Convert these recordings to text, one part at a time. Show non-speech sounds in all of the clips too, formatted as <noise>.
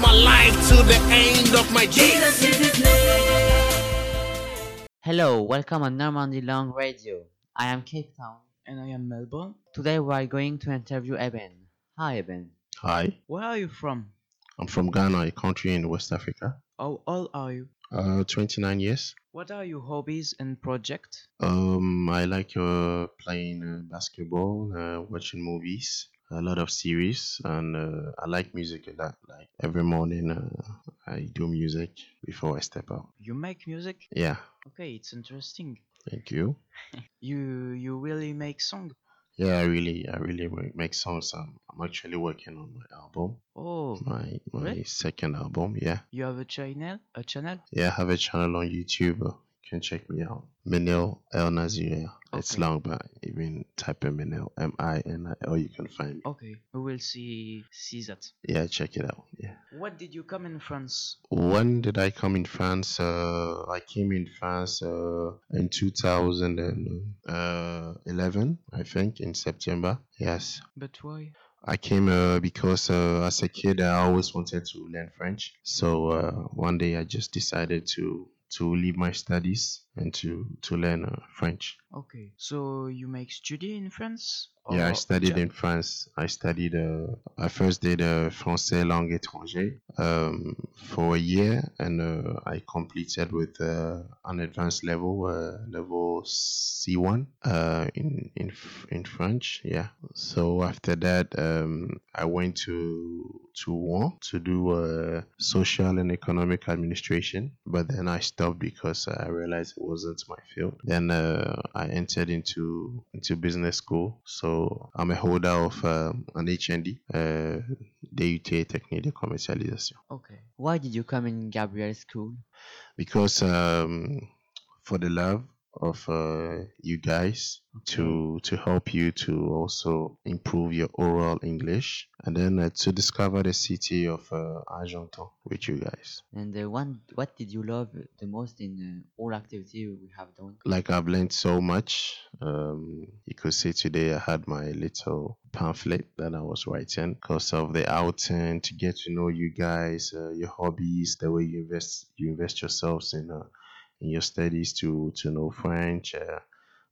my life to the end of my days. Hello, welcome on Normandie Langue Radio. I am Cape Town. And I am Melbourne. Today we are going to interview Eben. Hi, Eben. Hi, Where are you from? I'm from Ghana, a country in West Africa. How old are you? Uh, 29 years. What are your hobbies and projects? Um, I like uh, playing uh, basketball, uh, watching movies, a lot of series, and uh, I like music a lot. Like every morning, uh, I do music before I step out. You make music? Yeah, Okay, it's interesting. thank you. <laughs> You you really make song? Yeah, I really, I really make songs. I'm, I'm actually working on my album, Oh, my my Really? second album. Yeah, you have a channel? A channel? yeah. I have a channel on YouTube. Uh, can check me out. Minil El Nazir. It's long, but even type in Minil M I N I L, you can find me. Okay, we will see see that. Yeah, check it out. Yeah. What did you come in France? When did I come in France? Uh, I came in France uh, in 2011, I think, in September. Yes. But why? I came uh, because uh, as a kid I always wanted to learn French. So uh, one day I just decided to to leave my studies and to to learn uh, French. Okay, so you make study in France? Yeah, I studied in France. I studied. Uh, I first did uh, français langue étrangère um, for a year, and uh, I completed with uh, an advanced level, uh, level C1 uh, in in in French. Yeah. So after that, um, I went to to Rouen to do uh, social and economic administration, but then I stopped because I realized it wasn't my field. Then uh, I entered into into business school. So I'm a holder of um, an HND, uh, DUT Technique de Commercialisation. Okay. Why did you come in Gabriel's school? because um, for the love of uh, you guys to to help you to also improve your oral English and then uh, to discover the city of uh, Argentan with you guys. And uh, one, what did you love the most in uh, all activity we have done? Like I've learned so much. Um, you could see today I had my little pamphlet that I was writing because of the outing to get to know you guys, uh, your hobbies, the way you invest you invest yourselves in uh, in your studies to to know French. Uh,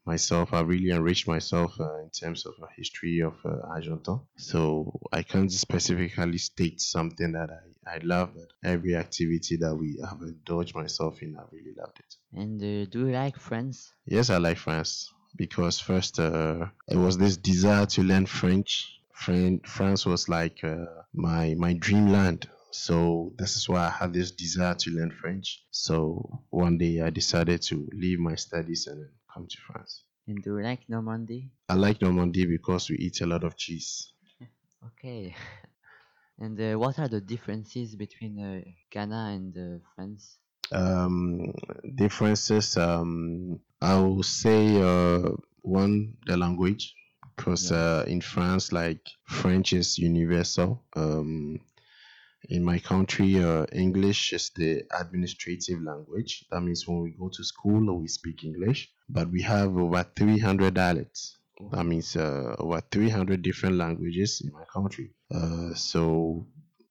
myself, I really enriched myself uh, in terms of a history of uh, Argentan. So I can't specifically state something that I, I love, but every activity that we have indulged myself in, I really loved it. And uh, do you like France? Yes, I like France because first uh, it was this desire to learn French. Fran- France was like uh, my my dreamland. So this is why I had this desire to learn French. So one day I decided to leave my studies and come to France. And do you like Normandy? I like Normandy because we eat a lot of cheese. <laughs> Okay. <laughs> and uh, what are the differences between uh, Ghana and uh, France? um differences um i will say uh one the language because uh in france like french is universal um in my country uh, english is the administrative language. That means when we go to school we speak english but we have over 300 dialects. That means uh, over 300 different languages in my country. Uh, so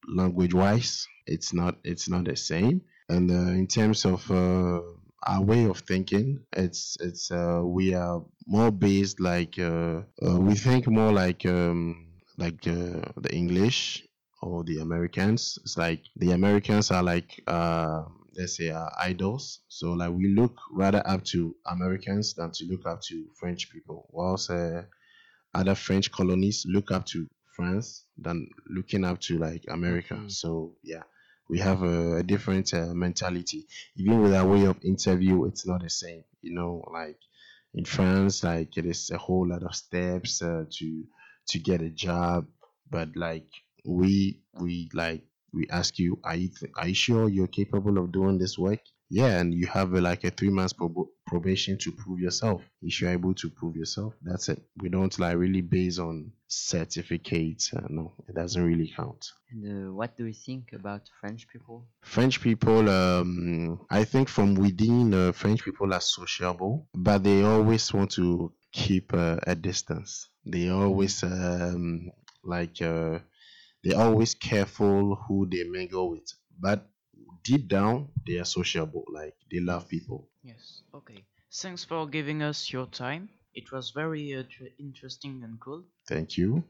language wise it's not it's not the same. And uh, in terms of uh, our way of thinking it's it's uh, we are more based like we think more like um, like uh, the english or the americans. It's like the americans are like uh, let's say uh, idols. So like we look rather up to americans than to look up to french people whilst uh, other french colonies look up to france than looking up to like america. Okay. so yeah we have a, a different uh, mentality. Even with our way of interview it's not the same you know like in france like it is a whole lot of steps uh, to to get a job. But like we we like we ask you are you th- are you sure you're capable of doing this work yeah and you have a, like a three months prob- probation to prove yourself if you're able to prove yourself that's it we don't like really base on certificates uh, no it doesn't really count And uh, what do you think about French people? French people, um, I think from within, uh, French people are sociable, but they always want to keep uh, a distance. They always um, like uh, they're always careful who they mingle with, but deep down they are sociable. Like they love people. Yes. Okay. Thanks for giving us your time. It was very uh, tr- interesting and cool. Thank you.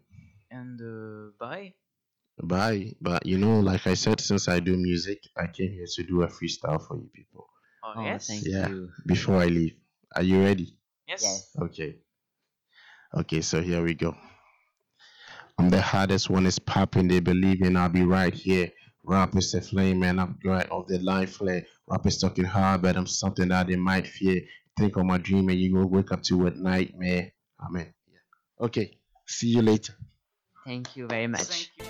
And uh, bye. Bye. But you know, like I said, since I do music, I came here to do a freestyle for you people Oh, Oh, yes. thank Yeah. you. before I leave. Are you ready? Yes. Yes. Okay. Okay, so here we go. I'm the hardest one is popping. They believe in I'll be right here. Rap is a flame, man. I'm right off the line flare. Rap is talking hard, but I'm something that they might fear. Think of my dream and you go wake up to a nightmare. Amen. Yeah. Okay. See you later. Thank you very much. Thank you.